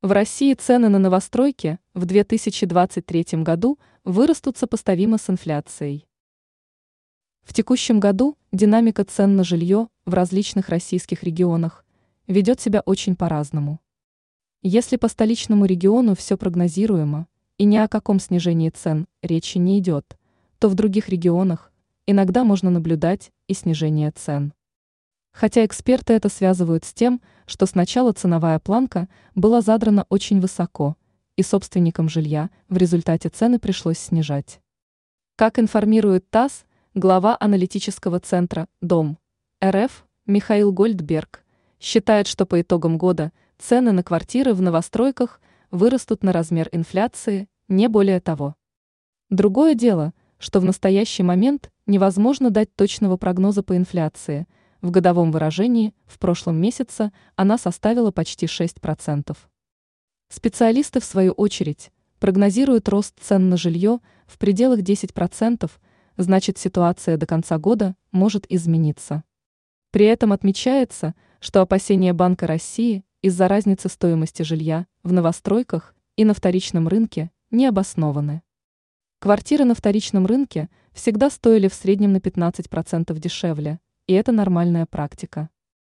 В России цены на новостройки в 2023 году вырастут сопоставимо с инфляцией. В текущем году динамика цен на жилье в различных российских регионах ведет себя очень по-разному. Если по столичному региону все прогнозируемо и ни о каком снижении цен речи не идет, то в других регионах иногда можно наблюдать и снижение цен. Хотя эксперты это связывают с тем, что сначала ценовая планка была задрана очень высоко, и собственникам жилья в результате цены пришлось снижать. Как информирует ТАСС, глава аналитического центра «Дом» РФ Михаил Гольдберг считает, что по итогам года цены на квартиры в новостройках вырастут на размер инфляции, не более того. Другое дело, что в настоящий момент невозможно дать точного прогноза по инфляции – в годовом выражении в прошлом месяце она составила почти 6%. Специалисты, в свою очередь, прогнозируют рост цен на жилье в пределах 10%, значит ситуация до конца года может измениться. При этом отмечается, что опасения Банка России из-за разницы стоимости жилья в новостройках и на вторичном рынке не обоснованы. Квартиры на вторичном рынке всегда стоили в среднем на 15% дешевле – и это нормальная практика.